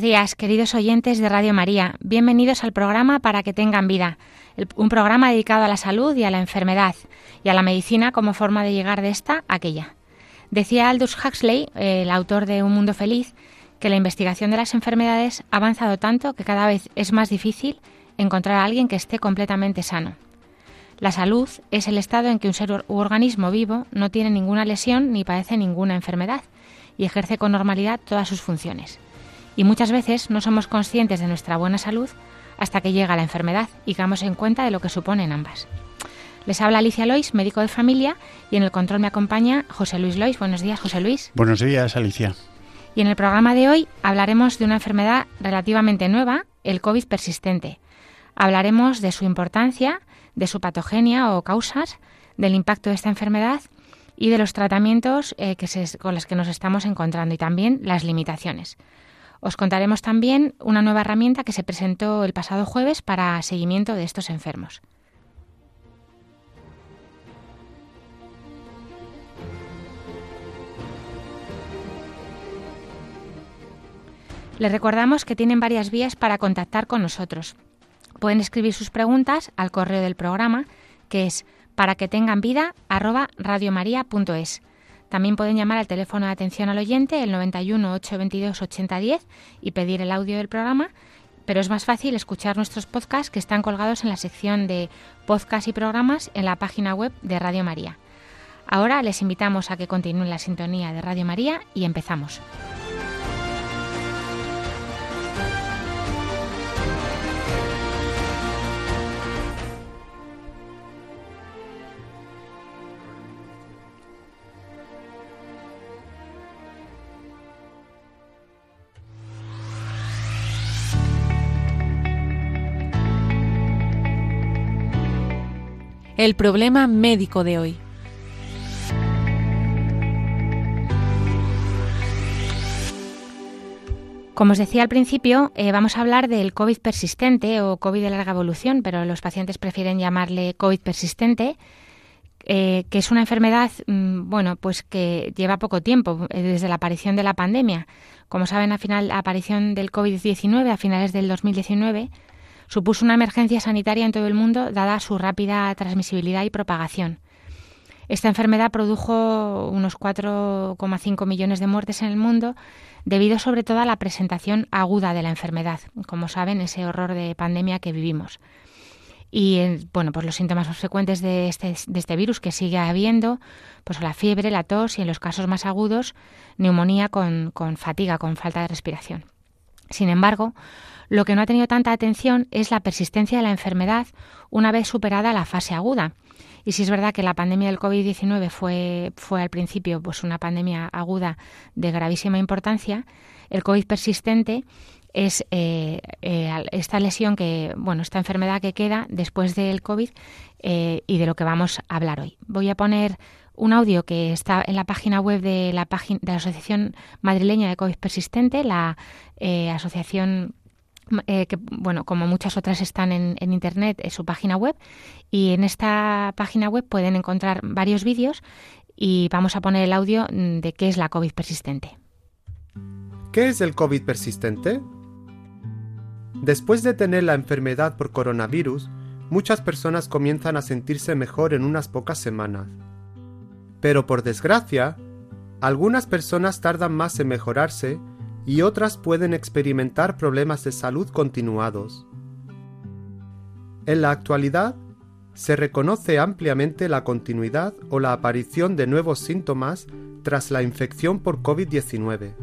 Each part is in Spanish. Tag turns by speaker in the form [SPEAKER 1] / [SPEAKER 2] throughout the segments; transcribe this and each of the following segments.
[SPEAKER 1] Buenos días, queridos oyentes de Radio María. Bienvenidos al programa Para que tengan vida, un programa dedicado a la salud y a la enfermedad y a la medicina como forma de llegar de esta a aquella. Decía Aldous Huxley, el autor de Un Mundo Feliz, que la investigación de las enfermedades ha avanzado tanto que cada vez es más difícil encontrar a alguien que esté completamente sano. La salud es el estado en que un ser u organismo vivo no tiene ninguna lesión ni padece ninguna enfermedad y ejerce con normalidad todas sus funciones y muchas veces no somos conscientes de nuestra buena salud hasta que llega la enfermedad y damos en cuenta de lo que suponen ambas. Les habla Alicia Lois, médico de familia, y en el control me acompaña José Luis Lois. Buenos días, José Luis.
[SPEAKER 2] Buenos días, Alicia.
[SPEAKER 1] Y en el programa de hoy hablaremos de una enfermedad relativamente nueva, el COVID persistente. Hablaremos de su importancia, de su patogenia o causas, del impacto de esta enfermedad y de los tratamientos eh, que con los que nos estamos encontrando y también las limitaciones. Os contaremos también una nueva herramienta que se presentó el pasado jueves para seguimiento de estos enfermos. Les recordamos que tienen varias vías para contactar con nosotros. Pueden escribir sus preguntas al correo del programa, que es para que tengan vida también pueden llamar al teléfono de atención al oyente, el 91 822 8010, y pedir el audio del programa, pero es más fácil escuchar nuestros podcasts que están colgados en la sección de podcast y programas en la página web de Radio María. Ahora les invitamos a que continúen la sintonía de Radio María y empezamos.
[SPEAKER 3] El problema médico de hoy.
[SPEAKER 1] Como os decía al principio, eh, vamos a hablar del COVID persistente o COVID de larga evolución, pero los pacientes prefieren llamarle COVID persistente, eh, que es una enfermedad, mm, bueno, pues que lleva poco tiempo, eh, desde la aparición de la pandemia. Como saben, al final, la aparición del COVID-19 a finales del 2019 supuso una emergencia sanitaria en todo el mundo dada su rápida transmisibilidad y propagación. Esta enfermedad produjo unos 4,5 millones de muertes en el mundo debido sobre todo a la presentación aguda de la enfermedad, como saben, ese horror de pandemia que vivimos. Y bueno, pues los síntomas más frecuentes de este, de este virus que sigue habiendo, pues la fiebre, la tos y en los casos más agudos, neumonía con fatiga, con falta de respiración. Sin embargo, lo que no ha tenido tanta atención es la persistencia de la enfermedad una vez superada la fase aguda. Y si es verdad que la pandemia del COVID-19 fue, fue al principio pues una pandemia aguda de gravísima importancia, el COVID persistente es eh, eh, esta lesión que, bueno, esta enfermedad que queda después del COVID eh, y de lo que vamos a hablar hoy. Voy a poner un audio que está en la página web de la, de la Asociación Madrileña de COVID Persistente, la asociación eh, que, bueno, como muchas otras están en, Internet, en su página web. Y en esta página web pueden encontrar varios vídeos y vamos a poner el audio mm, de qué es la COVID persistente.
[SPEAKER 4] ¿Qué es el COVID persistente? Después de tener la enfermedad por coronavirus, muchas personas comienzan a sentirse mejor en unas pocas semanas. Pero por desgracia, algunas personas tardan más en mejorarse y otras pueden experimentar problemas de salud continuados. En la actualidad, se reconoce ampliamente la continuidad o la aparición de nuevos síntomas tras la infección por COVID-19.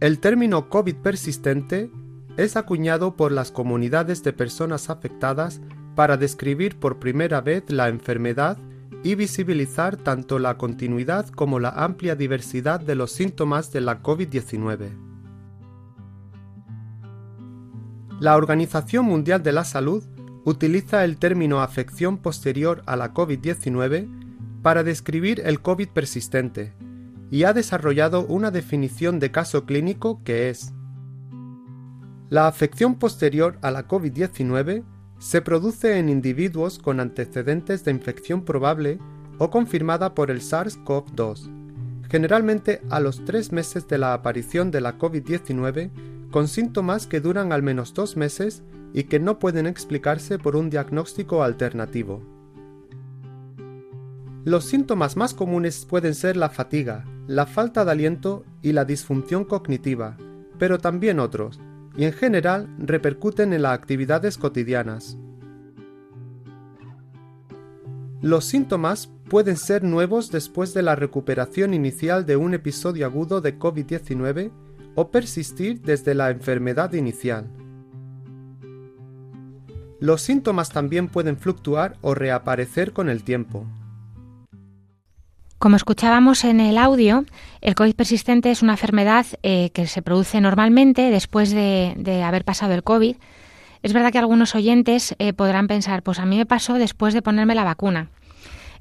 [SPEAKER 4] El término COVID persistente es acuñado por las comunidades de personas afectadas para describir por primera vez la enfermedad y visibilizar tanto la continuidad como la amplia diversidad de los síntomas de la COVID-19. La Organización Mundial de la Salud utiliza el término afección posterior a la COVID-19 para describir el COVID persistente y ha desarrollado una definición de caso clínico que es La afección posterior a la COVID-19 se produce en individuos con antecedentes de infección probable o confirmada por el SARS-CoV-2, generalmente a los tres meses de la aparición de la COVID-19, con síntomas que duran al menos dos meses y que no pueden explicarse por un diagnóstico alternativo. Los síntomas más comunes pueden ser la fatiga, la falta de aliento y la disfunción cognitiva, pero también otros, y en general repercuten en las actividades cotidianas. Los síntomas pueden ser nuevos después de la recuperación inicial de un episodio agudo de COVID-19 o persistir desde la enfermedad inicial. Los síntomas también pueden fluctuar o reaparecer con el tiempo.
[SPEAKER 1] Como escuchábamos en el audio, el COVID persistente es una enfermedad eh, que se produce normalmente después de, haber pasado el COVID. Es verdad que algunos oyentes eh, podrán pensar, pues a mí me pasó después de ponerme la vacuna.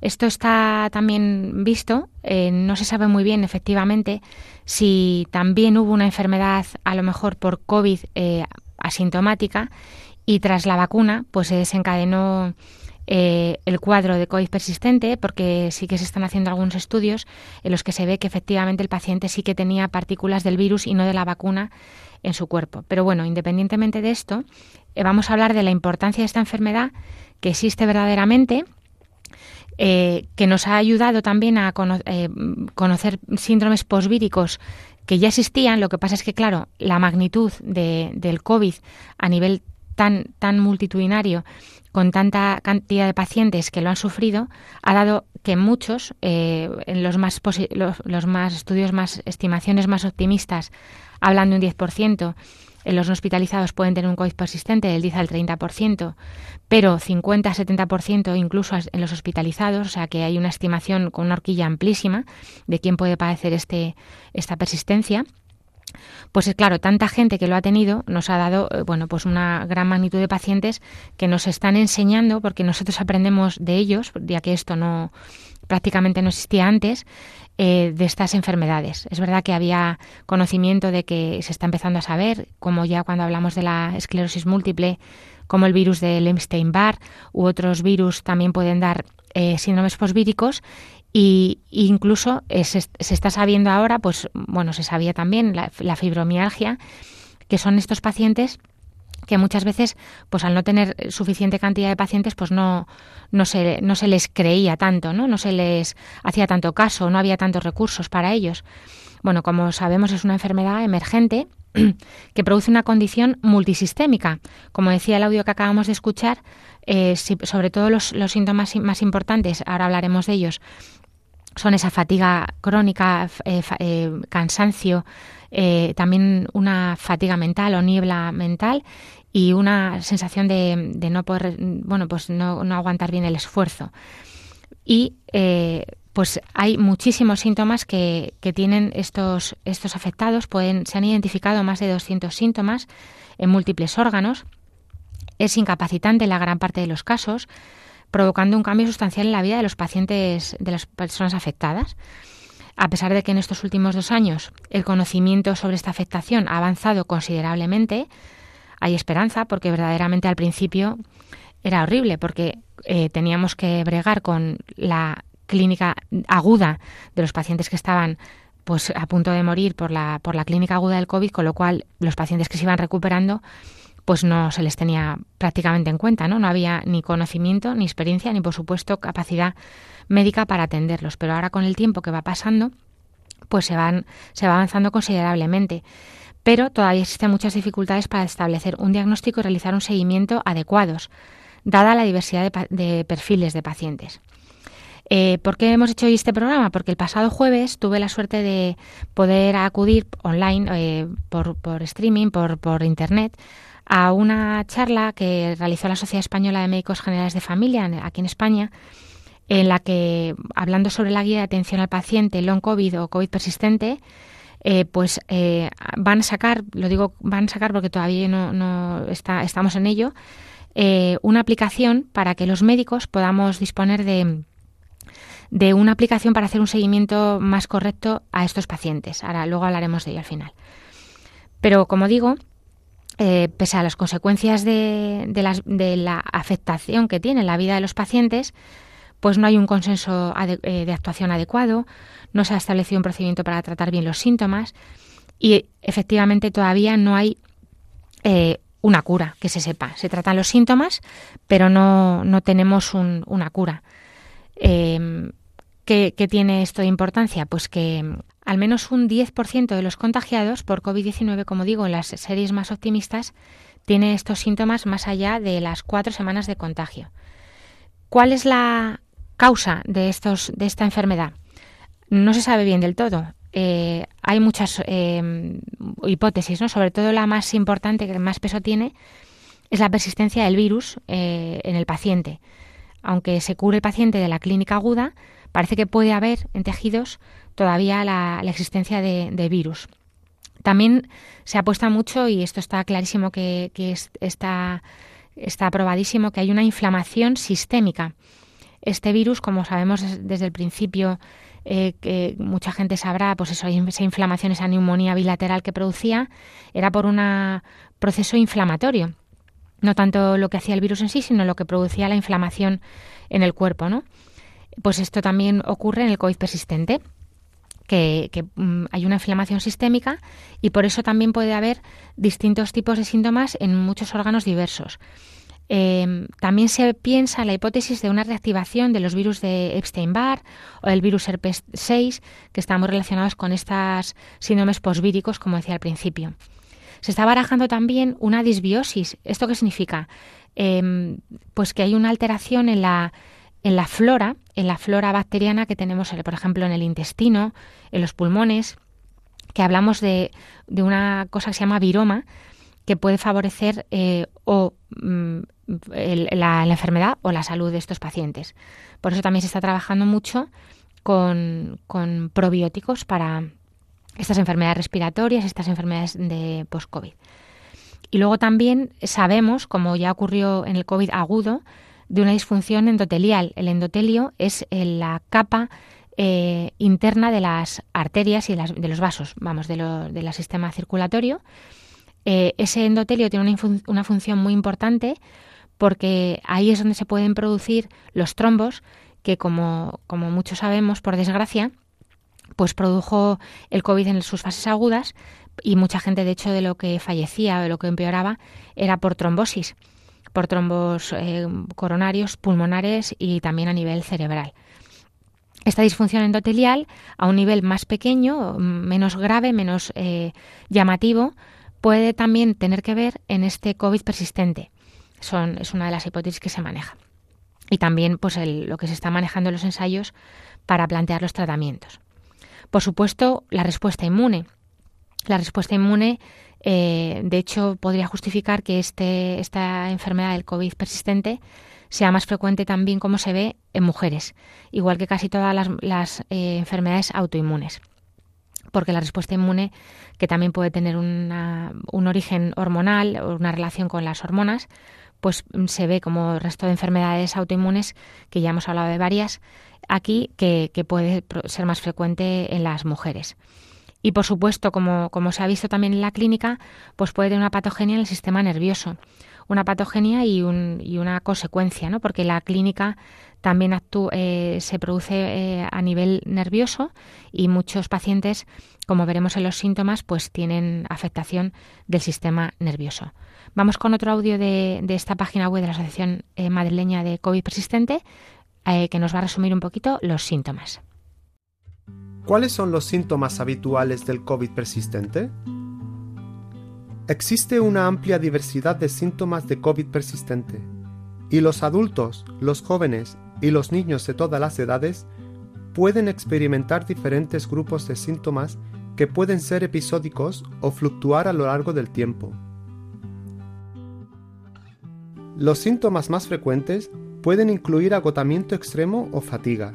[SPEAKER 1] Esto está también visto, eh, no se sabe muy bien efectivamente si también hubo una enfermedad a lo mejor por COVID asintomática y tras la vacuna pues se desencadenó eh, el cuadro de COVID persistente, porque sí que se están haciendo algunos estudios en los que se ve que efectivamente el paciente sí que tenía partículas del virus y no de la vacuna en su cuerpo. Pero bueno, independientemente de esto, eh, vamos a hablar de la importancia de esta enfermedad que existe verdaderamente. Eh, que nos ha ayudado también a conocer síndromes posvíricos que ya existían. Lo que pasa es que, claro, la magnitud del COVID a nivel tan, tan multitudinario con tanta cantidad de pacientes que lo han sufrido, ha dado que muchos, eh, en los más, los, más estudios más, estimaciones más optimistas, hablan de un 10%, en los no hospitalizados pueden tener un COVID persistente del 10 al 30%, pero 50-70% incluso en los hospitalizados, o sea que hay una estimación con una horquilla amplísima de quién puede padecer este, esta persistencia. Pues es claro, tanta gente que lo ha tenido nos ha dado, eh, bueno, pues una gran magnitud de pacientes que nos están enseñando, porque nosotros aprendemos de ellos, ya que esto no prácticamente no existía antes, eh, de estas enfermedades. Es verdad que había conocimiento de que se está empezando a saber, como ya cuando hablamos de la esclerosis múltiple, como el virus del Epstein-Barr u otros virus también pueden dar eh, síndromes posvíricos y incluso eh, se, está sabiendo ahora, pues bueno, se sabía también la, fibromialgia, que son estos pacientes que muchas veces, pues al no tener suficiente cantidad de pacientes, pues no, no, se, no se les creía tanto, ¿no? no se les hacía tanto caso, no había tantos recursos para ellos. Bueno, como sabemos, es una enfermedad emergente que produce una condición multisistémica. Como decía el audio que acabamos de escuchar, eh, sobre todo los, los síntomas más importantes, ahora hablaremos de ellos, son esa fatiga crónica, eh, eh, cansancio, eh, también una fatiga mental o niebla mental y una sensación de, no poder, bueno, pues no, aguantar bien el esfuerzo. Y pues hay muchísimos síntomas que, que, tienen estos, estos afectados. Pueden, se han identificado más de 200 síntomas en múltiples órganos. Es incapacitante en la gran parte de los casos provocando un cambio sustancial en la vida de los pacientes, de las personas afectadas. A pesar de que en estos últimos dos años el conocimiento sobre esta afectación ha avanzado considerablemente, hay esperanza porque verdaderamente al principio era horrible porque eh, teníamos que bregar con la clínica aguda de los pacientes que estaban pues a punto de morir por la, por la clínica aguda del COVID, con lo cual los pacientes que se iban recuperando pues no se les tenía prácticamente en cuenta, ¿no? No había ni conocimiento, ni experiencia, ni por supuesto capacidad médica para atenderlos. Pero ahora con el tiempo que va pasando, pues se van, se va avanzando considerablemente. Pero todavía existen muchas dificultades para establecer un diagnóstico y realizar un seguimiento adecuados, dada la diversidad de, perfiles de pacientes. Eh, ¿Por qué hemos hecho hoy este programa? Porque el pasado jueves tuve la suerte de poder acudir online, eh, por, streaming, por internet, a una charla que realizó la Sociedad Española de Médicos Generales de Familia aquí en España, en la que, hablando sobre la guía de atención al paciente long COVID o COVID persistente, eh, pues eh, van a sacar, lo digo van a sacar porque todavía no, no está, estamos en ello, una aplicación para que los médicos podamos disponer de, de una aplicación para hacer un seguimiento más correcto a estos pacientes. Ahora, luego hablaremos de ello al final. Pero como digo, eh, pese a las consecuencias de, la afectación que tiene la vida de los pacientes, pues no hay un consenso eh, de actuación adecuado, no se ha establecido un procedimiento para tratar bien los síntomas y efectivamente todavía no hay eh, una cura que se sepa. Se tratan los síntomas, pero no, no tenemos una cura. ¿qué, ¿Qué tiene esto de importancia? Pues que al menos un 10% de los contagiados por COVID-19, como digo, en las series más optimistas, tiene estos síntomas más allá de las cuatro semanas de contagio. ¿Cuál es la causa de, estos, de esta enfermedad? No se sabe bien del todo. Eh, hay muchas eh, hipótesis, ¿no? sobre todo la más importante, que más peso tiene, es la persistencia del virus eh, en el paciente. Aunque se cure el paciente de la clínica aguda, parece que puede haber en tejidos todavía la, existencia de, virus. También se apuesta mucho, y esto está clarísimo que, está, está aprobadísimo, que hay una inflamación sistémica. Este virus, como sabemos desde el principio, eh, que mucha gente sabrá, pues eso, esa inflamación, esa neumonía bilateral que producía, era por un proceso inflamatorio. No tanto lo que hacía el virus en sí, sino lo que producía la inflamación en el cuerpo, ¿no? Pues esto también ocurre en el COVID persistente que, mm, hay una inflamación sistémica y por eso también puede haber distintos tipos de síntomas en muchos órganos diversos. Em, también se piensa en la hipótesis de una reactivación de los virus de Epstein-Barr o el virus herpes 6, que están muy relacionados con estas síndromes posvíricos, como decía al principio. Se está barajando también una disbiosis. ¿Esto qué significa? Em, pues que hay una alteración en la en la flora, en la flora bacteriana que tenemos, por ejemplo, en el intestino, en los pulmones, que hablamos de, una cosa que se llama viroma, que puede favorecer eh, o mm, la, enfermedad o la salud de estos pacientes. Por eso también se está trabajando mucho con, con probióticos para estas enfermedades respiratorias, estas enfermedades de post-COVID. Y luego también sabemos, como ya ocurrió en el COVID agudo, de una disfunción endotelial. El endotelio es eh, la capa eh, interna de las arterias y de, los vasos, vamos, de del sistema circulatorio. Eh, ese endotelio tiene una, función muy importante porque ahí es donde se pueden producir los trombos que, como, como muchos sabemos, por desgracia, pues produjo el COVID en sus fases agudas y mucha gente, de hecho, de lo que fallecía o de lo que empeoraba era por trombosis por trombos eh, coronarios, pulmonares y también a nivel cerebral. Esta disfunción endotelial, a un nivel más pequeño, menos grave, menos eh, llamativo, puede también tener que ver en este COVID persistente. Es una de las hipótesis que se maneja. Y también pues, lo que se está manejando en los ensayos para plantear los tratamientos. Por supuesto, la respuesta inmune. La respuesta inmune eh, de hecho, podría justificar que este, esta enfermedad del COVID persistente sea más frecuente también, como se ve, en mujeres, igual que casi todas las, eh, enfermedades autoinmunes. Porque la respuesta inmune, que también puede tener un origen hormonal o una relación con las hormonas, pues se ve como el resto de enfermedades autoinmunes, que ya hemos hablado de varias aquí, que puede ser más frecuente en las mujeres. Y por supuesto, como, como se ha visto también en la clínica, pues puede tener una patogenia en el sistema nervioso. Una patogenia y, un, y una consecuencia, ¿no? Porque la clínica también actúa, eh, se produce eh, a nivel nervioso y muchos pacientes, como veremos en los síntomas, pues tienen afectación del sistema nervioso. Vamos con otro audio de, de esta página web de la Asociación eh, Madrileña de COVID Persistente, que nos va a resumir un poquito los síntomas.
[SPEAKER 4] ¿Cuáles son los síntomas habituales del COVID persistente? Existe una amplia diversidad de síntomas de COVID persistente, y los adultos, los jóvenes y los niños de todas las edades pueden experimentar diferentes grupos de síntomas que pueden ser episódicos o fluctuar a lo largo del tiempo. Los síntomas más frecuentes pueden incluir agotamiento extremo o fatiga,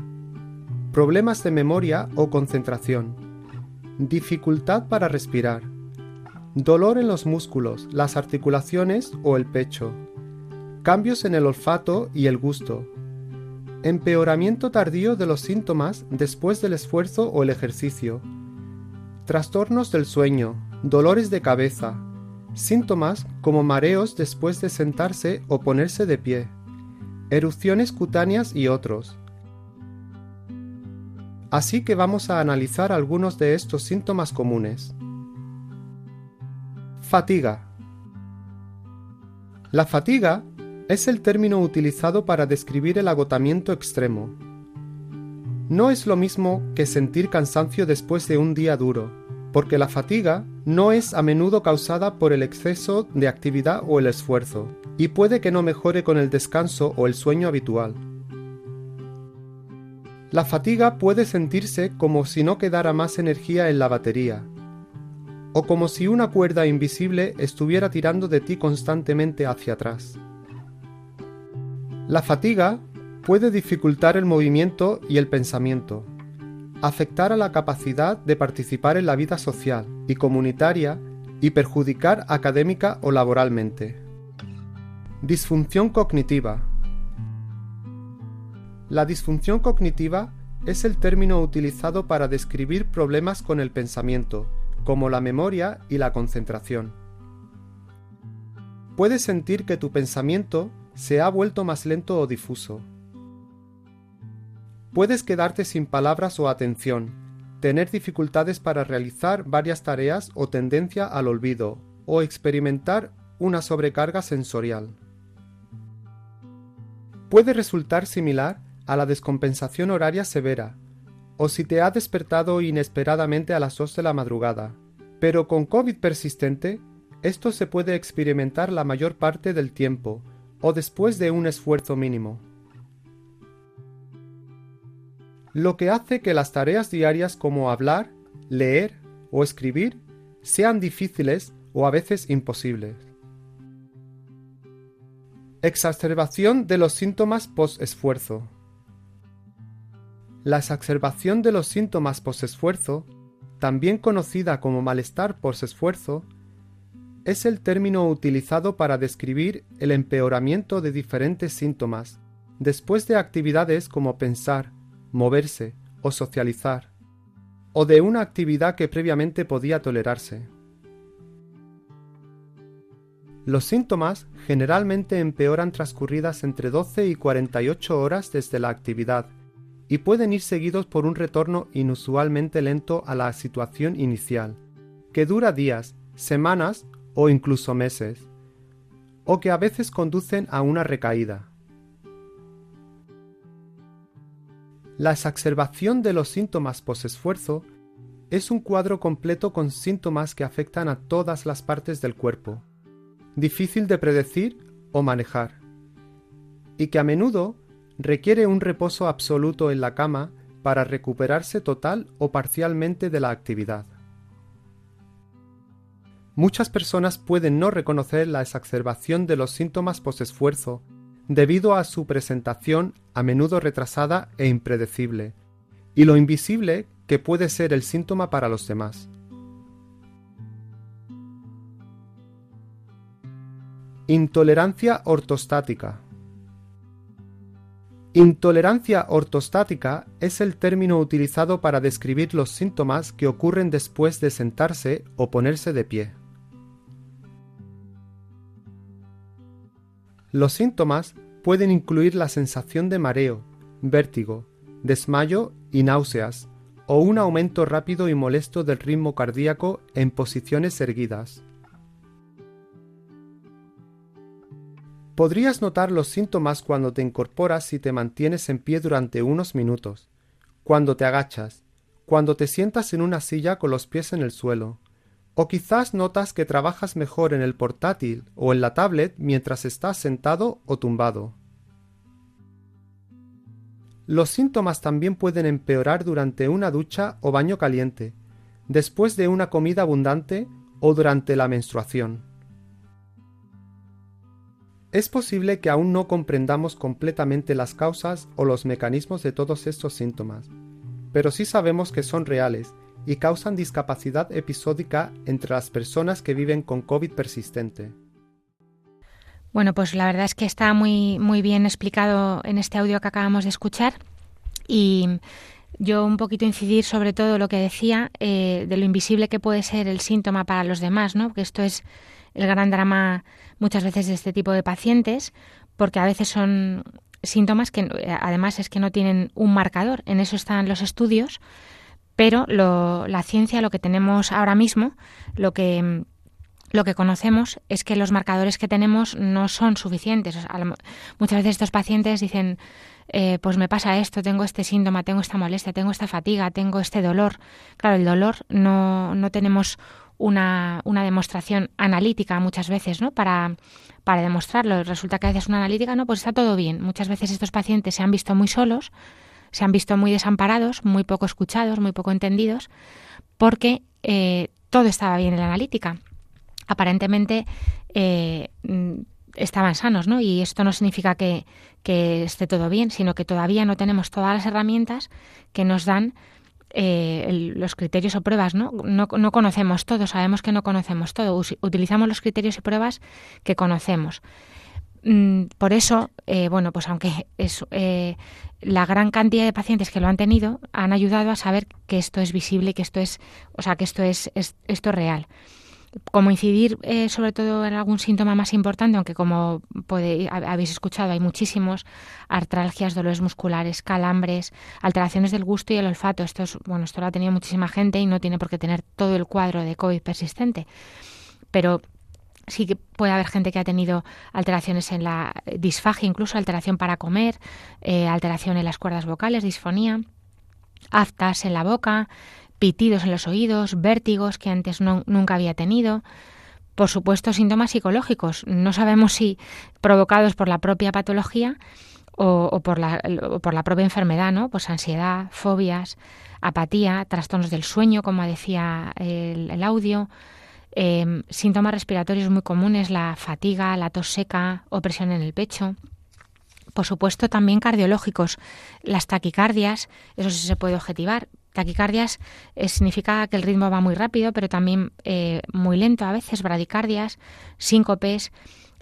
[SPEAKER 4] problemas de memoria o concentración, dificultad para respirar, dolor en los músculos, las articulaciones o el pecho, cambios en el olfato y el gusto, empeoramiento tardío de los síntomas después del esfuerzo o el ejercicio, trastornos del sueño, dolores de cabeza, síntomas como mareos después de sentarse o ponerse de pie, erupciones cutáneas y otros. Así que vamos a analizar algunos de estos síntomas comunes. Fatiga. La fatiga es el término utilizado para describir el agotamiento extremo. No es lo mismo que sentir cansancio después de un día duro, porque la fatiga no es a menudo causada por el exceso de actividad o el esfuerzo, y puede que no mejore con el descanso o el sueño habitual. La fatiga puede sentirse como si no quedara más energía en la batería, o como si una cuerda invisible estuviera tirando de ti constantemente hacia atrás. La fatiga puede dificultar el movimiento y el pensamiento, afectar a la capacidad de participar en la vida social y comunitaria y perjudicar académica o laboralmente. Disfunción cognitiva. La disfunción cognitiva es el término utilizado para describir problemas con el pensamiento, como la memoria y la concentración. Puedes sentir que tu pensamiento se ha vuelto más lento o difuso. Puedes quedarte sin palabras o atención, tener dificultades para realizar varias tareas o tendencia al olvido, o experimentar una sobrecarga sensorial. Puede resultar similar a la descompensación horaria severa, o si te ha despertado inesperadamente a las 2 de la madrugada. Pero con COVID persistente, esto se puede experimentar la mayor parte del tiempo, o después de un esfuerzo mínimo. Lo que hace que las tareas diarias como hablar, leer o escribir sean difíciles o a veces imposibles. Exacerbación de los síntomas post-esfuerzo. La exacerbación de los síntomas post-esfuerzo, también conocida como malestar post-esfuerzo, es el término utilizado para describir el empeoramiento de diferentes síntomas después de actividades como pensar, moverse o socializar, o de una actividad que previamente podía tolerarse. Los síntomas generalmente empeoran transcurridas entre 12 y 48 horas desde la actividad y pueden ir seguidos por un retorno inusualmente lento a la situación inicial, que dura días, semanas o incluso meses, o que a veces conducen a una recaída. La exacerbación de los síntomas posesfuerzo es un cuadro completo con síntomas que afectan a todas las partes del cuerpo, difícil de predecir o manejar, y que a menudo requiere un reposo absoluto en la cama para recuperarse total o parcialmente de la actividad. Muchas personas pueden no reconocer la exacerbación de los síntomas posesfuerzo debido a su presentación a menudo retrasada e impredecible, y lo invisible que puede ser el síntoma para los demás. Intolerancia ortostática. Intolerancia ortostática es el término utilizado para describir los síntomas que ocurren después de sentarse o ponerse de pie. Los síntomas pueden incluir la sensación de mareo, vértigo, desmayo y náuseas, o un aumento rápido y molesto del ritmo cardíaco en posiciones erguidas. Podrías notar los síntomas cuando te incorporas y te mantienes en pie durante unos minutos, cuando te agachas, cuando te sientas en una silla con los pies en el suelo, o quizás notas que trabajas mejor en el portátil o en la tablet mientras estás sentado o tumbado. Los síntomas también pueden empeorar durante una ducha o baño caliente, después de una comida abundante o durante la menstruación. Es posible que aún no comprendamos completamente las causas o los mecanismos de todos estos síntomas, pero sí sabemos que son reales y causan discapacidad episódica entre las personas que viven con COVID persistente.
[SPEAKER 1] Bueno, pues la verdad es que está muy, muy bien explicado en este audio que acabamos de escuchar y yo un poquito incidir sobre todo lo que decía eh, de lo invisible que puede ser el síntoma para los demás, ¿no? Que esto es el gran drama muchas veces de este tipo de pacientes, porque a veces son síntomas que además es que no tienen un marcador. En eso están los estudios, pero la ciencia, lo que tenemos ahora mismo, lo que lo que conocemos es que los marcadores que tenemos no son suficientes. muchas veces estos pacientes dicen, eh, pues me pasa esto, tengo este síntoma, tengo esta molestia, tengo esta fatiga, tengo este dolor. Claro, el dolor no, no tenemos una, una, demostración analítica muchas veces, ¿no? Para, para demostrarlo. Resulta que a veces una analítica, no, pues está todo bien. Muchas veces estos pacientes se han visto muy solos, se han visto muy desamparados, muy poco escuchados, muy poco entendidos, porque eh, todo estaba bien en la analítica aparentemente eh, estaban sanos, ¿no? Y esto no significa que, esté todo bien, sino que todavía no tenemos todas las herramientas que nos dan eh, los criterios o pruebas, ¿no? ¿no? ¿no? conocemos todo, sabemos que no conocemos todo, utilizamos los criterios y pruebas que conocemos. Mm, por eso, eh, bueno, pues aunque es la gran cantidad de pacientes que lo han tenido han ayudado a saber que esto es visible, que esto es, o sea, que esto es, es esto es real como incidir eh, sobre todo en algún síntoma más importante, aunque como habéis escuchado hay muchísimos, artralgias, dolores musculares, calambres, alteraciones del gusto y el olfato. Esto, es, bueno, esto lo ha tenido muchísima gente y no tiene por qué tener todo el cuadro de COVID persistente. Pero sí que puede haber gente que ha tenido alteraciones en la disfagia, incluso alteración para comer, eh, alteración en las cuerdas vocales, disfonía, aftas en la boca, pitidos en los oídos, vértigos que antes nunca había tenido. Por supuesto, síntomas psicológicos. No sabemos si provocados por la propia patología o, por, la, por, la, propia enfermedad, ¿no? Pues ansiedad, fobias, apatía, trastornos del sueño, como decía el, audio, em, síntomas respiratorios muy comunes, la fatiga, la tos seca, opresión en el pecho. Por supuesto, también cardiológicos, las taquicardias, eso sí se puede objetivar, Taquicardias eh, significa que el ritmo va muy rápido, pero también eh, muy lento a veces, bradicardias, síncopes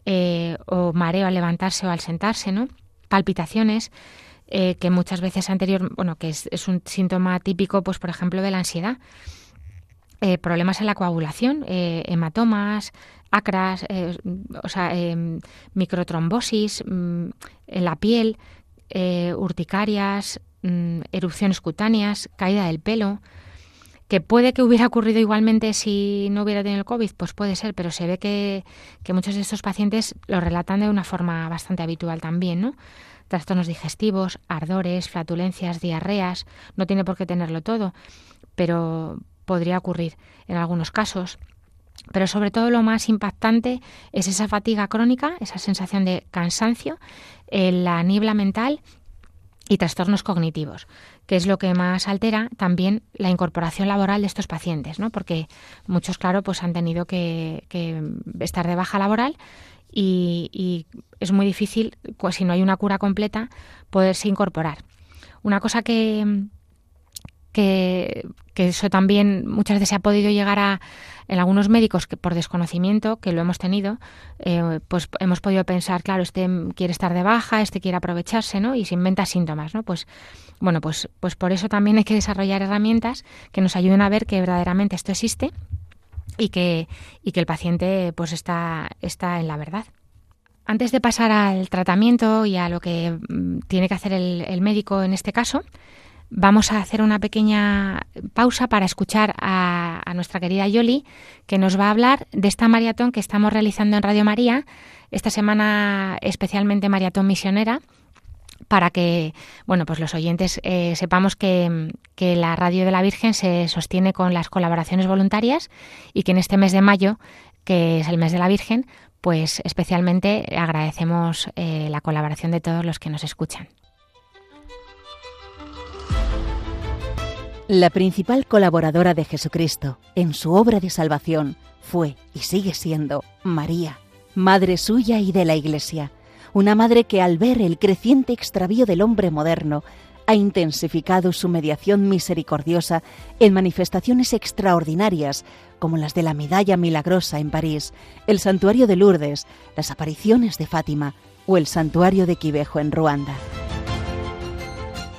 [SPEAKER 1] eh, o mareo al levantarse o al sentarse, ¿no? Palpitaciones, que muchas veces anterior, bueno, que es, es, un síntoma típico, pues por ejemplo, de la ansiedad. problemas en la coagulación, hematomas, acras, o sea, microtrombosis mm, en la piel, urticarias, Mm, erupciones cutáneas, caída del pelo, que puede que hubiera ocurrido igualmente si no hubiera tenido el COVID, pues puede ser, pero se ve que, muchos de estos pacientes lo relatan de una forma bastante habitual también, ¿no? Trastornos digestivos, ardores, flatulencias, diarreas, no tiene por qué tenerlo todo, pero podría ocurrir en algunos casos. Pero sobre todo lo más impactante es esa fatiga crónica, esa sensación de cansancio, la niebla mental y trastornos cognitivos, que es lo que más altera también la incorporación laboral de estos pacientes, ¿no? Porque muchos, claro, pues han tenido que, estar de baja laboral y, es muy difícil, pues, si no hay una cura completa, poderse incorporar. Una cosa que, que, eso también muchas veces se ha podido llegar a, en algunos médicos que por desconocimiento, que lo hemos tenido, eh, pues hemos podido pensar, claro, este quiere estar de baja, este quiere aprovecharse, ¿no? Y se inventa síntomas, ¿no? Pues bueno, pues, pues por eso también hay que desarrollar herramientas que nos ayuden a ver que verdaderamente esto existe y que, y que el paciente pues está, está en la verdad. Antes de pasar al tratamiento y a lo que mm, tiene que hacer el médico en este caso, Vamos a hacer una pequeña pausa para escuchar a, nuestra querida Yoli, que nos va a hablar de esta maratón que estamos realizando en Radio María, esta semana especialmente maratón misionera, para que bueno pues los oyentes eh, sepamos que, la radio de la Virgen se sostiene con las colaboraciones voluntarias y que en este mes de mayo, que es el mes de la Virgen, pues especialmente agradecemos eh, la colaboración de todos los que nos escuchan.
[SPEAKER 2] La principal colaboradora de Jesucristo en su obra de salvación fue y sigue siendo María, madre suya y de la Iglesia, una madre que al ver el creciente extravío del hombre moderno, ha intensificado su mediación misericordiosa en manifestaciones extraordinarias como las de la Medalla Milagrosa en París, el Santuario de Lourdes, las apariciones de Fátima o el Santuario de Quivejo en Ruanda.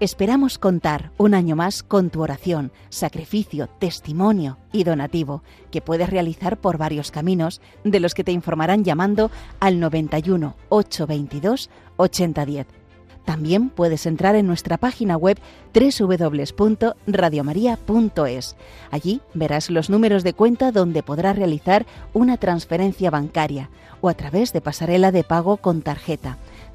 [SPEAKER 2] Esperamos contar un año más con tu oración, sacrificio, testimonio y donativo, que puedes realizar por varios caminos, de los que te informarán llamando al 91 822 8010. También puedes entrar en nuestra página web www.radiomaria.es. Allí verás los números de cuenta donde podrás realizar una transferencia bancaria o a través de pasarela de pago con tarjeta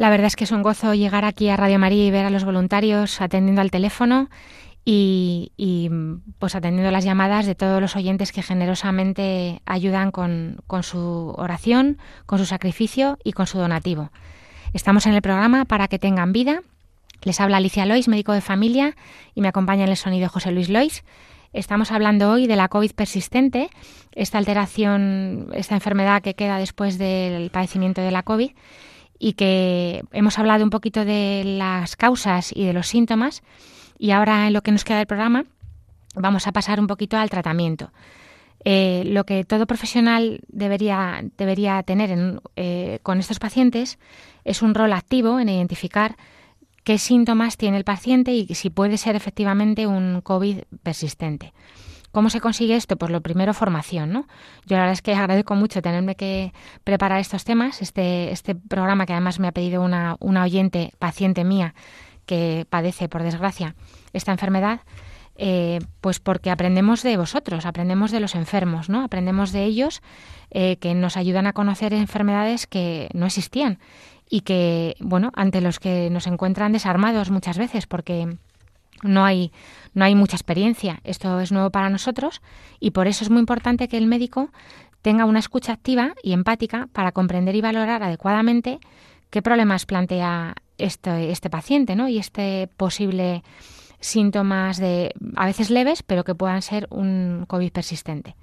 [SPEAKER 1] La verdad es que es un gozo llegar aquí a Radio María y ver a los voluntarios atendiendo al teléfono y, pues atendiendo las llamadas de todos los oyentes que generosamente ayudan con, su oración, con su sacrificio y con su donativo. Estamos en el programa para que tengan vida. Les habla Alicia Lois, médico de familia, y me acompaña en el sonido José Luis Lois. Estamos hablando hoy de la COVID persistente, esta alteración, esta enfermedad que queda después del padecimiento de la COVID y que hemos hablado un poquito de las causas y de los síntomas y ahora en lo que nos queda del programa vamos a pasar un poquito al tratamiento. Eh, lo que todo profesional debería, debería tener eh, con estos pacientes es un rol activo en identificar qué síntomas tiene el paciente y si puede ser efectivamente un COVID persistente. ¿Cómo se consigue esto? Pues lo primero, formación, ¿no? Yo la verdad es que agradezco mucho tenerme que preparar estos temas, este, este programa que además me ha pedido una, una oyente, paciente mía, que padece, por desgracia, esta enfermedad, eh, pues porque aprendemos de vosotros, aprendemos de los enfermos, ¿no? Aprendemos de ellos eh, que nos ayudan a conocer enfermedades que no existían y que, bueno, ante los que nos encuentran desarmados muchas veces porque no hay no hay mucha experiencia. Esto es nuevo para nosotros y por eso es muy importante que el médico tenga una escucha activa y empática para comprender y valorar adecuadamente qué problemas plantea este, este paciente ¿no? y este posible síntomas de a veces leves pero que puedan ser un COVID persistente.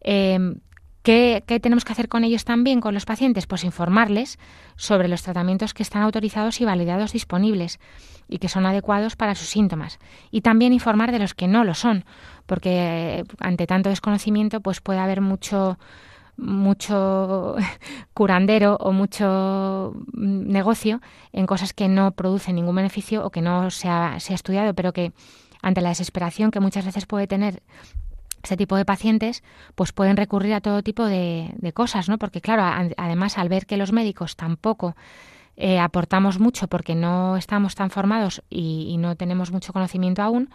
[SPEAKER 1] Em, ¿Qué, tenemos que hacer con ellos también, con los pacientes? Pues informarles sobre los tratamientos que están autorizados y validados disponibles y que son adecuados para sus síntomas. Y también informar de los que no lo son, porque ante tanto desconocimiento pues puede haber mucho mucho curandero o mucho mm, negocio en cosas que no producen ningún beneficio o que no se ha, se ha estudiado, pero que ante la desesperación que muchas veces puede tener este tipo de pacientes pues pueden recurrir a todo tipo de, cosas, ¿no? Porque claro, además al ver que los médicos tampoco eh, aportamos mucho porque no estamos tan formados y, no tenemos mucho conocimiento aún,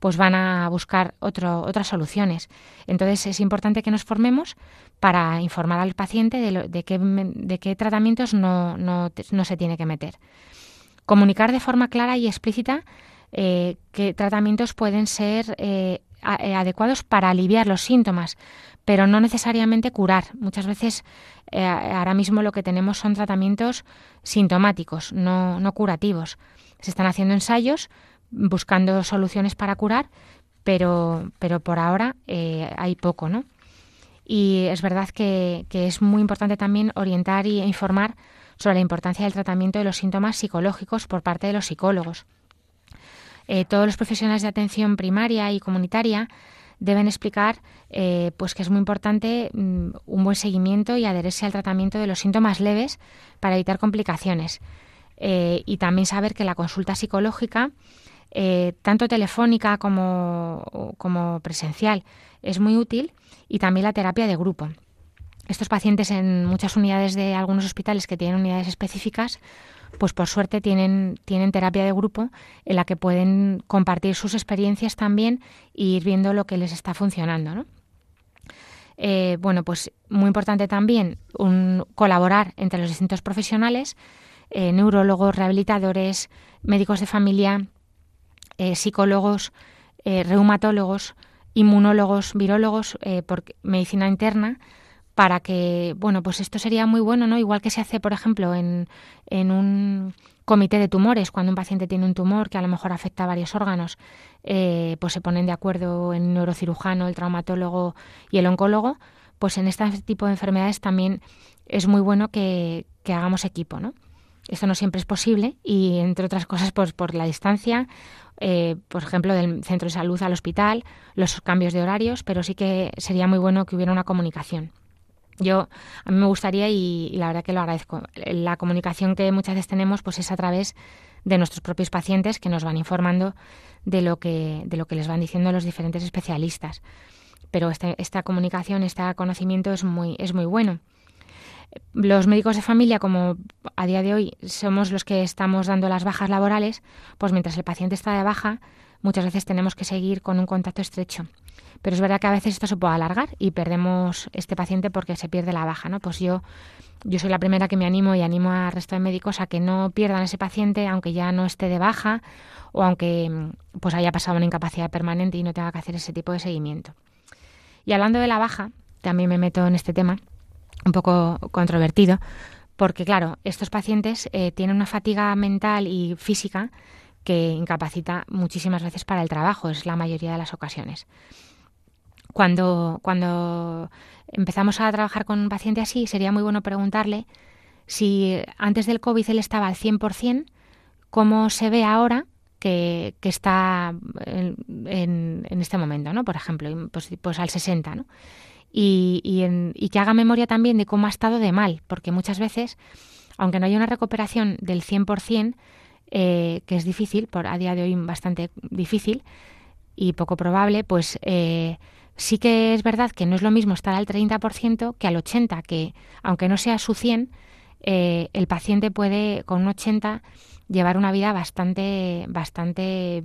[SPEAKER 1] pues van a buscar otro, otras soluciones. Entonces es importante que nos formemos para informar al paciente de, de, qué, de qué tratamientos no, no, se tiene que meter. Comunicar de forma clara y explícita eh, qué tratamientos pueden ser eh, adecuados para aliviar los síntomas, pero no necesariamente curar. Muchas veces eh, ahora mismo lo que tenemos son tratamientos sintomáticos, no, no curativos. Se están haciendo ensayos buscando soluciones para curar, pero, pero por ahora eh, hay poco, ¿no? Y es verdad que, que, es muy importante también orientar e informar sobre la importancia del tratamiento de los síntomas psicológicos por parte de los psicólogos. Eh, todos los profesionales de atención primaria y comunitaria deben explicar eh, pues que es muy importante mm, un buen seguimiento y adherirse al tratamiento de los síntomas leves para evitar complicaciones. Eh, y también saber que la consulta psicológica, tanto telefónica como, como presencial, es muy útil y también la terapia de grupo. Estos pacientes en muchas unidades de algunos hospitales que tienen unidades específicas pues por suerte tienen, tienen terapia de grupo en la que pueden compartir sus experiencias también e ir viendo lo que les está funcionando, ¿no? Eh, bueno, pues muy importante también un, colaborar entre los distintos profesionales, eh, neurólogos, rehabilitadores, médicos de familia, eh, psicólogos, reumatólogos, inmunólogos, virólogos, por medicina interna, para que, bueno, pues esto sería muy bueno, ¿no? Igual que se hace, por ejemplo, en, en un comité de tumores, cuando un paciente tiene un tumor que a lo mejor afecta a varios órganos, eh, pues se ponen de acuerdo el neurocirujano, el traumatólogo y el oncólogo, pues en este tipo de enfermedades también es muy bueno que, hagamos equipo, ¿no? Esto no siempre es posible y, entre otras cosas, pues por la distancia, eh, por ejemplo, del centro de salud al hospital, los cambios de horarios, pero sí que sería muy bueno que hubiera una comunicación. Yo, a mí me gustaría y, la verdad que lo agradezco. La comunicación que muchas veces tenemos pues es a través de nuestros propios pacientes que nos van informando de lo que, de lo que les van diciendo los diferentes especialistas. Pero este, esta comunicación, este conocimiento es muy, es muy bueno. Los médicos de familia, como a día de hoy somos los que estamos dando las bajas laborales, pues mientras el paciente está de baja, muchas veces tenemos que seguir con un contacto estrecho. Pero es verdad que a veces esto se puede alargar y perdemos este paciente porque se pierde la baja, ¿no? Pues yo, yo soy la primera que me animo y animo al resto de médicos a que no pierdan ese paciente aunque ya no esté de baja o aunque pues haya pasado una incapacidad permanente y no tenga que hacer ese tipo de seguimiento. Y hablando de la baja, también me meto en este tema, un poco controvertido, porque claro, estos pacientes eh, tienen una fatiga mental y física que incapacita muchísimas veces para el trabajo, es la mayoría de las ocasiones. Cuando, cuando empezamos a trabajar con un paciente así, sería muy bueno preguntarle si antes del COVID él estaba al 100%, cómo se ve ahora que, está en, este momento, ¿no? Por ejemplo, pues, pues al 60, ¿no? Y, y, que haga memoria también de cómo ha estado de mal, porque muchas veces, aunque no haya una recuperación del 100%, eh, que es difícil, por a día de hoy bastante difícil y poco probable, pues eh, Sí que es verdad que no es lo mismo estar al 30% que al 80%, que aunque no sea su 100, eh, el paciente puede con un 80 llevar una vida bastante, bastante,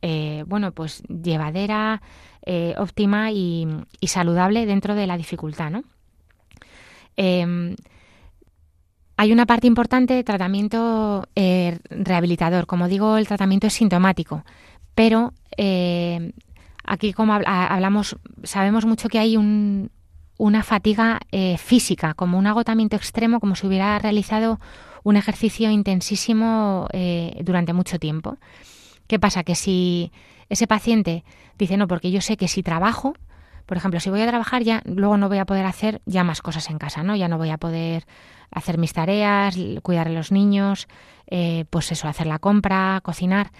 [SPEAKER 1] eh, bueno, pues llevadera, eh, óptima y, saludable dentro de la dificultad, ¿no? Em, hay una parte importante de tratamiento rehabilitador. Como digo, el tratamiento es sintomático, pero Aquí, como hablamos, sabemos mucho que hay una fatiga eh, física, como un agotamiento extremo, como si hubiera realizado un ejercicio intensísimo eh, durante mucho tiempo. ¿Qué pasa? Que si ese paciente dice, no, porque yo sé que si trabajo, por ejemplo, si voy a trabajar ya, luego no voy a poder hacer ya más cosas en casa, ¿no? Ya no voy a poder hacer mis tareas, cuidar a los niños, eh, pues eso, hacer la compra, cocinar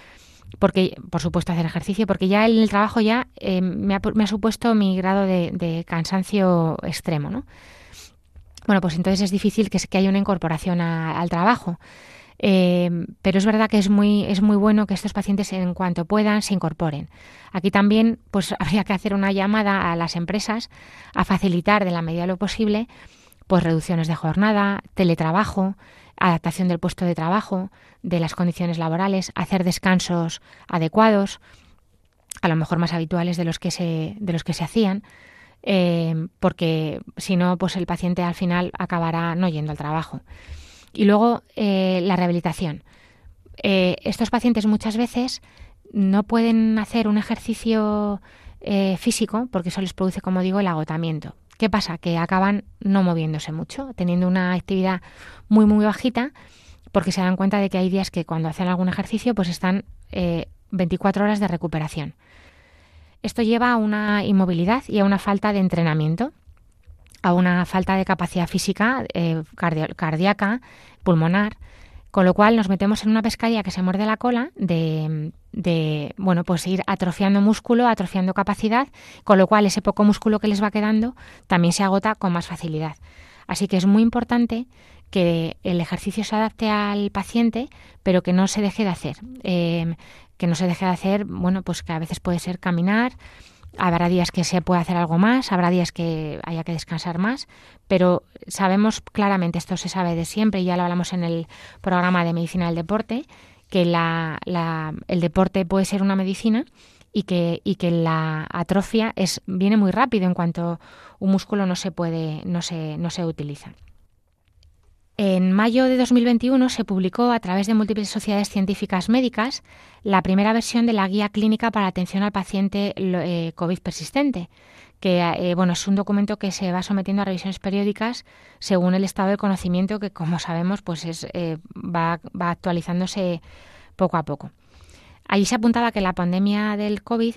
[SPEAKER 1] porque por supuesto hacer ejercicio, porque ya en el trabajo ya eh, me, ha, supuesto mi grado de, cansancio extremo, ¿no? Bueno, pues entonces es difícil que, haya una incorporación al trabajo. Eh, pero es verdad que es muy, es muy bueno que estos pacientes en cuanto puedan se incorporen. Aquí también pues habría que hacer una llamada a las empresas a facilitar de la medida de lo posible pues reducciones de jornada, teletrabajo, adaptación del puesto de trabajo, de las condiciones laborales, hacer descansos adecuados, a lo mejor más habituales de los que se, de los que se hacían, eh, porque si no, pues el paciente al final acabará no yendo al trabajo. Y luego eh, la rehabilitación. Eh, estos pacientes muchas veces no pueden hacer un ejercicio físico porque eso les produce, como digo, el agotamiento. ¿Qué pasa? Que acaban no moviéndose mucho, teniendo una actividad muy, muy bajita, porque se dan cuenta de que hay días que cuando hacen algún ejercicio, pues están 24 eh, horas de recuperación. Esto lleva a una inmovilidad y a una falta de entrenamiento, a una falta de capacidad física, eh, cardíaca, pulmonar, con lo cual nos metemos en una pescaría que se muerde la cola de, de, bueno, pues ir atrofiando músculo, atrofiando capacidad, con lo cual ese poco músculo que les va quedando también se agota con más facilidad. Así que es muy importante que el ejercicio se adapte al paciente, pero que no se deje de hacer. Eh, que no se deje de hacer, bueno, pues que a veces puede ser caminar, Habrá días que se puede hacer algo más, habrá días que haya que descansar más, pero sabemos claramente, esto se sabe de siempre, y ya lo hablamos en el programa de medicina del deporte, que la, el deporte puede ser una medicina y que, y que la atrofia es, viene muy rápido en cuanto un músculo no se puede, no se, no se utiliza. En mayo de 2021 se publicó a través de múltiples sociedades científicas médicas la primera versión de la guía clínica para atención al paciente eh, COVID persistente, que eh, bueno, es un documento que se va sometiendo a revisiones periódicas según el estado del conocimiento que, como sabemos, pues es, eh, va, va, actualizándose poco a poco. Allí se apuntaba que la pandemia del COVID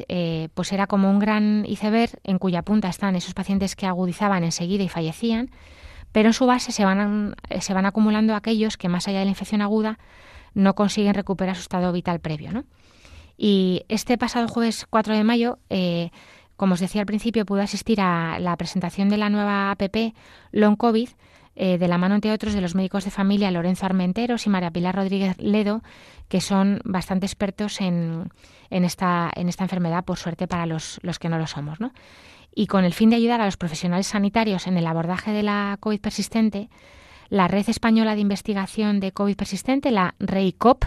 [SPEAKER 1] pues era como un gran iceberg en cuya punta están esos pacientes que agudizaban enseguida y fallecían pero en su base se van, se van acumulando aquellos que más allá de la infección aguda no consiguen recuperar su estado vital previo. ¿no? Y este pasado jueves 4 de mayo, eh, como os decía al principio, pude asistir a la presentación de la nueva APP Long COVID, eh, de la mano, entre otros, de los médicos de familia Lorenzo Armenteros y María Pilar Rodríguez Ledo, que son bastante expertos en, en, esta, en esta enfermedad, por suerte para los, los que no lo somos. ¿no? Y con el fin de ayudar a los profesionales sanitarios en el abordaje de la COVID persistente, la Red Española de Investigación de COVID persistente, la REICOP,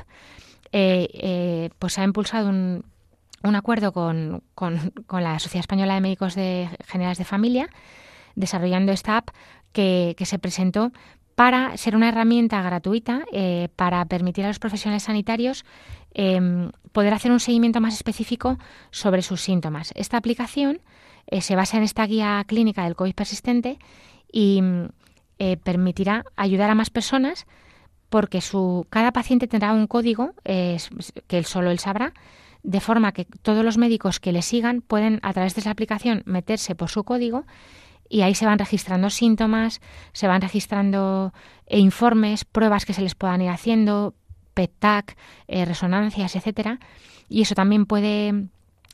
[SPEAKER 1] eh, eh, pues ha impulsado un, acuerdo con, la Sociedad Española de Médicos de Generales de Familia, desarrollando esta app que, se presentó para ser una herramienta gratuita eh, para permitir a los profesionales sanitarios em, poder hacer un seguimiento más específico sobre sus síntomas. Esta aplicación eh, se basa en esta guía clínica del COVID persistente y eh, permitirá ayudar a más personas porque su, cada paciente tendrá un código que él solo él sabrá, de forma que todos los médicos que le sigan pueden a través de esa aplicación meterse por su código y ahí se van registrando síntomas, se van registrando eh, informes, pruebas que se les puedan ir haciendo, PET-TAC, resonancias, etcétera, y eso también puede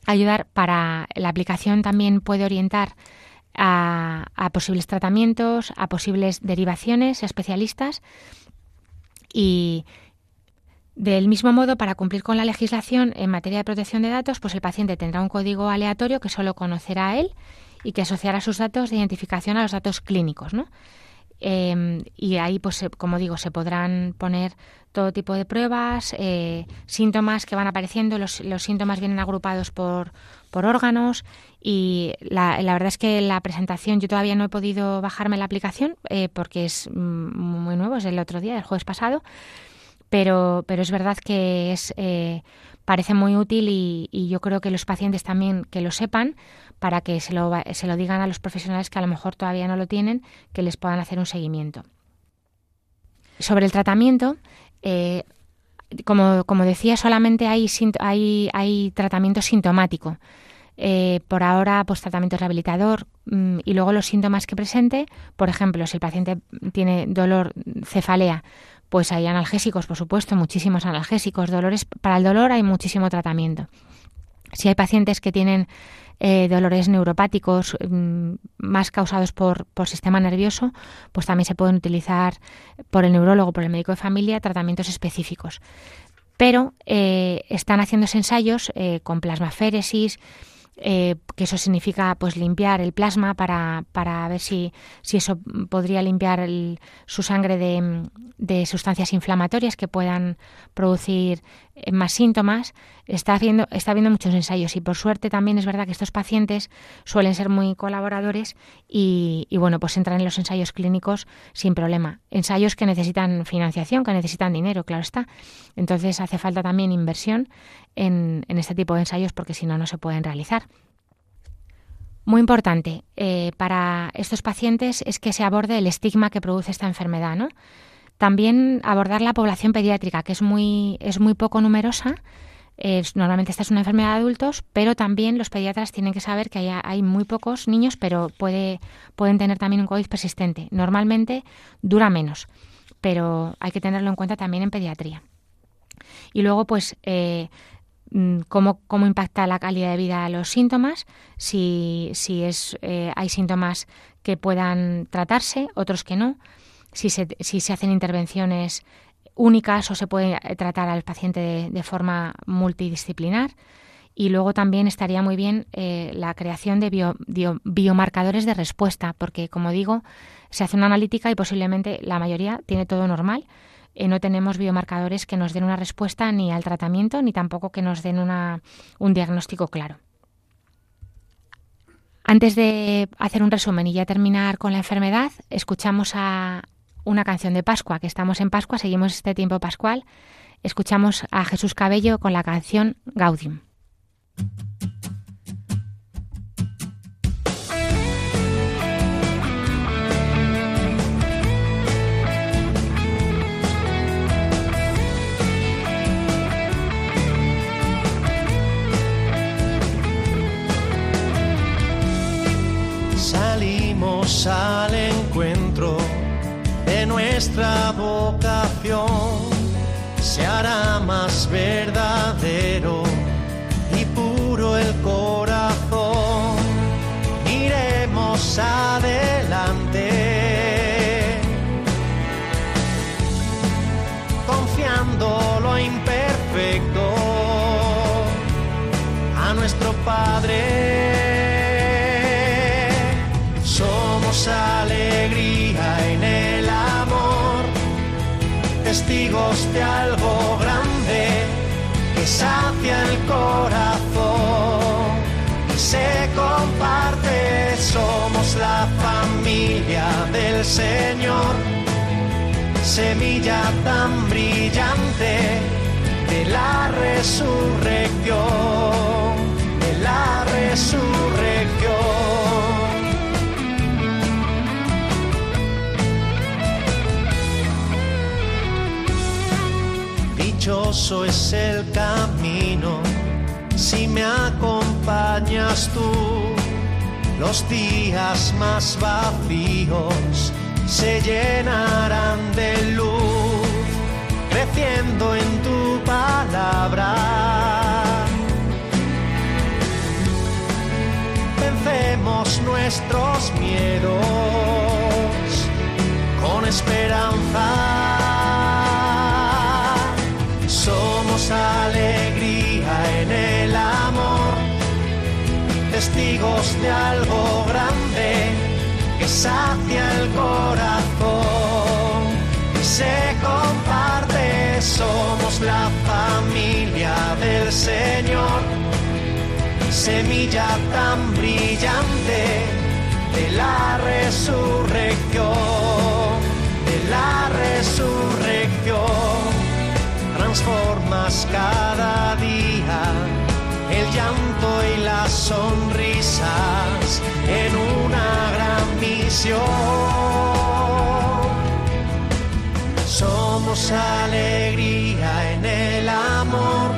[SPEAKER 1] ayudar para la aplicación también puede orientar a, posibles tratamientos, a posibles derivaciones especialistas y del mismo modo, para cumplir con la legislación en materia de protección de datos, pues el paciente tendrá un código aleatorio que solo conocerá él y que asociará sus datos de identificación a los datos clínicos, ¿no? Em, y ahí, pues, como digo, se podrán poner todo tipo de pruebas, eh, síntomas que van apareciendo, los, los, síntomas vienen agrupados por, por órganos y la, la, verdad es que la presentación yo todavía no he podido bajarme la aplicación eh, porque es mm, muy nuevo, es el otro día, el jueves pasado, pero, pero es verdad que es, eh, parece muy útil y, y yo creo que los pacientes también que lo sepan para que se lo, se lo digan a los profesionales que a lo mejor todavía no lo tienen, que les puedan hacer un seguimiento. Sobre el tratamiento, eh, como, como, decía, solamente hay, hay, hay tratamiento sintomático. Eh, por ahora, pues tratamiento rehabilitador mm, y luego los síntomas que presente. Por ejemplo, si el paciente tiene dolor, cefalea, pues hay analgésicos, por supuesto, muchísimos analgésicos. Dolores, para el dolor hay muchísimo tratamiento. Si hay pacientes que tienen eh, dolores neuropáticos mm, más causados por, por sistema nervioso, pues también se pueden utilizar por el neurólogo, por el médico de familia, tratamientos específicos. Pero eh, están haciéndose ensayos eh, con plasmaféresis, eh, que eso significa pues limpiar el plasma para, para ver si, si eso podría limpiar su sangre de, de, sustancias inflamatorias que puedan producir eh, más síntomas. Está haciendo, está habiendo muchos ensayos y por suerte también es verdad que estos pacientes suelen ser muy colaboradores y, y bueno, pues entran en los ensayos clínicos sin problema. Ensayos que necesitan financiación, que necesitan dinero, claro está. Entonces hace falta también inversión en, este tipo de ensayos porque si no, no se pueden realizar. Muy importante eh, para estos pacientes es que se aborde el estigma que produce esta enfermedad, ¿no? También abordar la población pediátrica, que es muy, es muy poco numerosa. normalmente esta es una enfermedad de adultos, pero también los pediatras tienen que saber que hay, hay muy pocos niños, pero puede, pueden tener también un COVID persistente. Normalmente dura menos, pero hay que tenerlo en cuenta también en pediatría. Y luego, pues, eh, cómo, cómo impacta la calidad de vida a los síntomas, si, si es, eh, hay síntomas que puedan tratarse, otros que no, si se, si se hacen intervenciones únicas o se puede tratar al paciente de, forma multidisciplinar y luego también estaría muy bien eh, la creación de biomarcadores de respuesta, porque como digo, se hace una analítica y posiblemente la mayoría tiene todo normal. Eh, no tenemos biomarcadores que nos den una respuesta ni al tratamiento ni tampoco que nos den una, un diagnóstico claro. Antes de hacer un resumen y ya terminar con la enfermedad, escuchamos a una canción de Pascua, que estamos en Pascua, seguimos este tiempo pascual. Escuchamos a Jesús Cabello con la canción Gaudium.
[SPEAKER 5] Al encuentro de nuestra vocación, se hará más verdadero el corazón, iremos adelante, confiando lo imperfecto a nuestro Padre. Alegría en el amor, testigos de algo grande que sacia el corazón y se comparte. Somos la familia del Señor, semilla tan brillante de la resurrección, de la resurrección. Dichoso es el camino si me acompañas tú. Los días más vacíos se llenarán de luz, creciendo en tu palabra. Vencemos nuestros miedos con esperanza alegría en el amor, testigos de algo grande que sacia el corazón y se comparte. Somos la familia del Señor, semilla tan brillante de la resurrección, de la resurrección transformas cada día el llanto y las sonrisas en una gran misión. Somos alegría en el amor,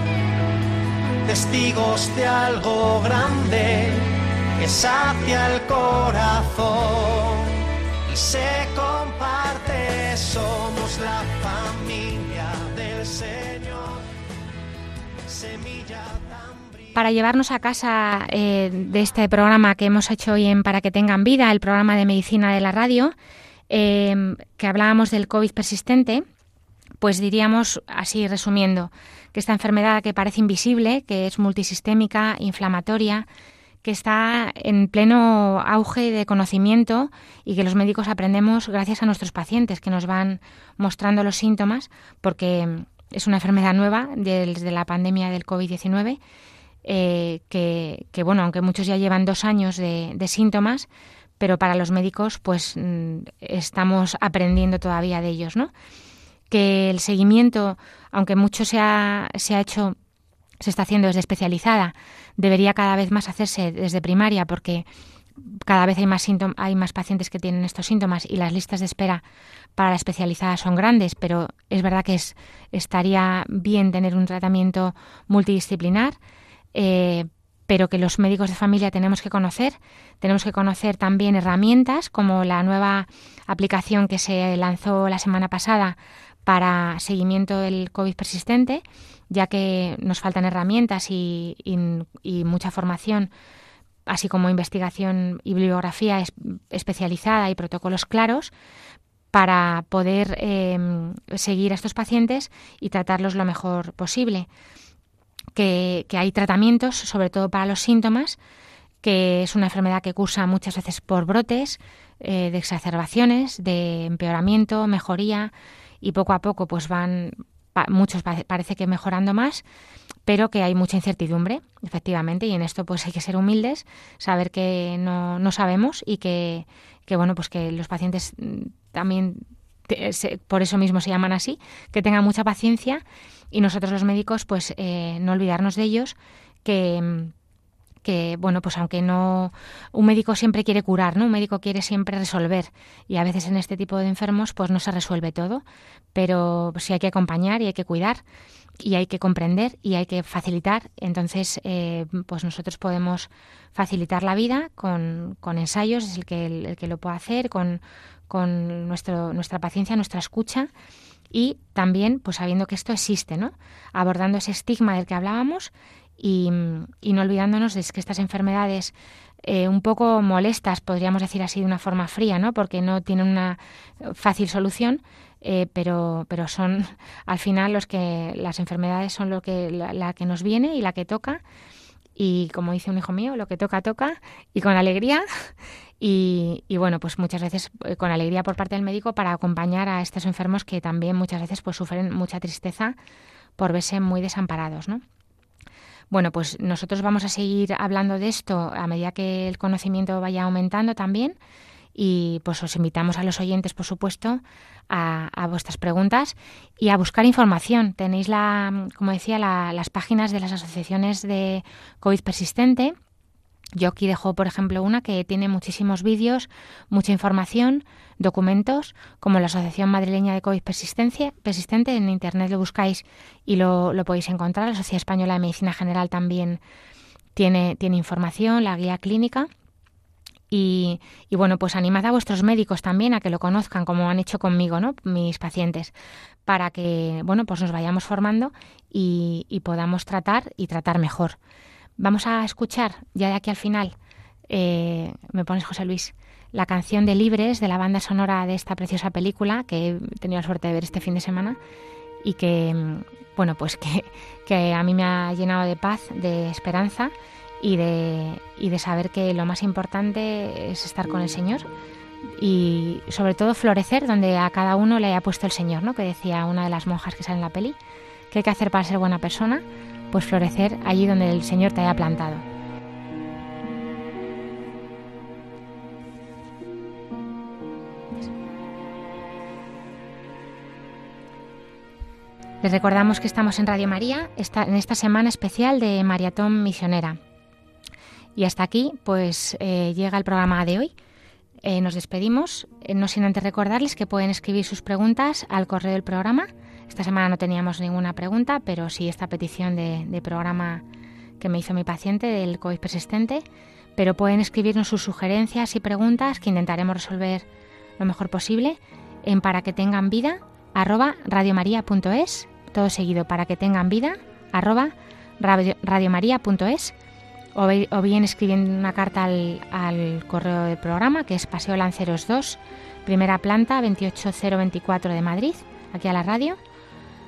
[SPEAKER 5] testigos de algo grande que sacia el corazón y se comparte. Somos la
[SPEAKER 1] para llevarnos a casa eh, de este programa que hemos hecho hoy en Para que tengan vida, el programa de medicina de la radio, em, que hablábamos del COVID persistente, pues diríamos, así resumiendo, que esta enfermedad que parece invisible, que es multisistémica, inflamatoria, que está en pleno auge de conocimiento y que los médicos aprendemos gracias a nuestros pacientes que nos van mostrando los síntomas, porque es una enfermedad nueva desde la pandemia del COVID-19 eh, que, bueno, aunque muchos ya llevan dos años de, síntomas, pero para los médicos pues mm, estamos aprendiendo todavía de ellos, ¿no? Que el seguimiento, aunque mucho se ha, se ha hecho, se está haciendo desde especializada, debería cada vez más hacerse desde primaria porque cada vez hay más, hay más pacientes que tienen estos síntomas y las listas de espera para la especializada son grandes, pero es verdad que es, estaría bien tener un tratamiento multidisciplinar eh, pero que los médicos de familia tenemos que conocer. Tenemos que conocer también herramientas como la nueva aplicación que se lanzó la semana pasada para seguimiento del COVID persistente, ya que nos faltan herramientas y, mucha formación, así como investigación y bibliografía especializada y protocolos claros para poder eh, seguir a estos pacientes y tratarlos lo mejor posible. Que, hay tratamientos, sobre todo para los síntomas, que es una enfermedad que cursa muchas veces por brotes, eh, de exacerbaciones, de empeoramiento, mejoría, y poco a poco pues van, muchos parece que mejorando más, pero que hay mucha incertidumbre, efectivamente, y en esto pues hay que ser humildes, saber que no, no sabemos y que, que, bueno, pues que los pacientes mm, también por eso mismo se llaman así, que tengan mucha paciencia y nosotros los médicos, pues eh, no olvidarnos de ellos, que que bueno pues aunque no un médico siempre quiere curar no un médico quiere siempre resolver. Y a veces en este tipo de enfermos pues no se resuelve todo. Pero sí hay que acompañar y hay que cuidar y hay que comprender y hay que facilitar. Entonces eh, pues nosotros podemos facilitar la vida con, con ensayos es el que el, que lo puede hacer con con nuestro, nuestra paciencia nuestra escucha y también pues sabiendo que esto existe, ¿no? Abordando ese estigma del que hablábamos y, no olvidándonos de que estas enfermedades eh, un poco molestas, podríamos decir así de una forma fría, ¿no? Porque no tienen una fácil solución, eh, pero, pero son al final los que las enfermedades son lo que la, que nos viene y la que toca y como dice un hijo mío, lo que toca toca y con alegría y, bueno, pues muchas veces eh, con alegría por parte del médico para acompañar a estos enfermos que también muchas veces pues sufren mucha tristeza por verse muy desamparados, ¿no? Bueno, pues nosotros vamos a seguir hablando de esto a medida que el conocimiento vaya aumentando también y pues os invitamos a los oyentes, por supuesto, a, vuestras preguntas y a buscar información. Tenéis, la, como decía, las páginas de las asociaciones de COVID persistente yo aquí dejo, por ejemplo, una que tiene muchísimos vídeos, mucha información, documentos, como la Asociación Madrileña de COVID Persistente. En Internet lo buscáis y lo, podéis encontrar. La Sociedad Española de Medicina General también tiene, tiene información, la guía clínica. Y, y, bueno, pues animad a vuestros médicos también a que lo conozcan, como han hecho conmigo, ¿no? Mis pacientes, para que, bueno, pues nos vayamos formando y, y podamos tratar y tratar mejor. Vamos a escuchar, ya de aquí al final, eh, me pones José Luis, la canción de Libres de la banda sonora de esta preciosa película que he tenido la suerte de ver este fin de semana y que, bueno, pues que, que a mí me ha llenado de paz, de esperanza y de, y de saber que lo más importante es estar con el Señor y sobre todo florecer donde a cada uno le haya puesto el Señor, ¿no? Que decía una de las monjas que sale en la peli, ¿qué hay que hacer para ser buena persona? Pues florecer allí donde el Señor te haya plantado. Les recordamos que estamos en Radio María en esta semana especial de Maratón Misionera. Y hasta aquí, pues eh, llega el programa de hoy. Eh, nos despedimos, eh, no sin antes recordarles que pueden escribir sus preguntas al correo del programa esta semana no teníamos ninguna pregunta, pero sí esta petición de, programa que me hizo mi paciente del COVID persistente. Pero pueden escribirnos sus sugerencias y preguntas que intentaremos resolver lo mejor posible en para que tengan vida arroba radiomaria.es, todo seguido para que tengan vida arroba radiomaria.es o, o bien escribiendo una carta al, al, correo del programa que es Paseo Lanceros 2, primera planta 28024 de Madrid, aquí a la radio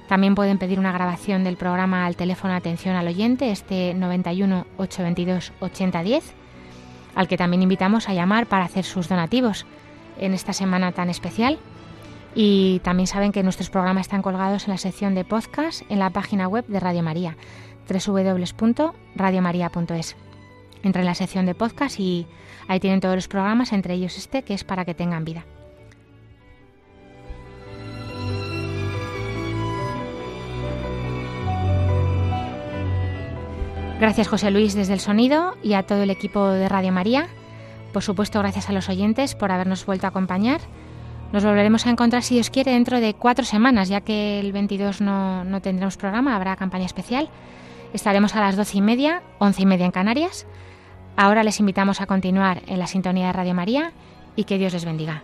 [SPEAKER 1] también pueden pedir una grabación del programa al teléfono atención al oyente, este 91 822 8010, al que también invitamos a llamar para hacer sus donativos en esta semana tan especial. Y también saben que nuestros programas están colgados en la sección de podcast en la página web de Radio María, www.radiomaria.es. Entra en la sección de podcast y ahí tienen todos los programas, entre ellos este, que es para que tengan vida. Gracias José Luis desde el sonido y a todo el equipo de Radio María. Por supuesto, gracias a los oyentes por habernos vuelto a acompañar. Nos volveremos a encontrar, si Dios quiere, dentro de cuatro semanas, ya que el 22 no, no tendremos programa, habrá campaña especial. Estaremos a las doce y media, once y media en Canarias. Ahora les invitamos a continuar en la sintonía de Radio María y que Dios les bendiga.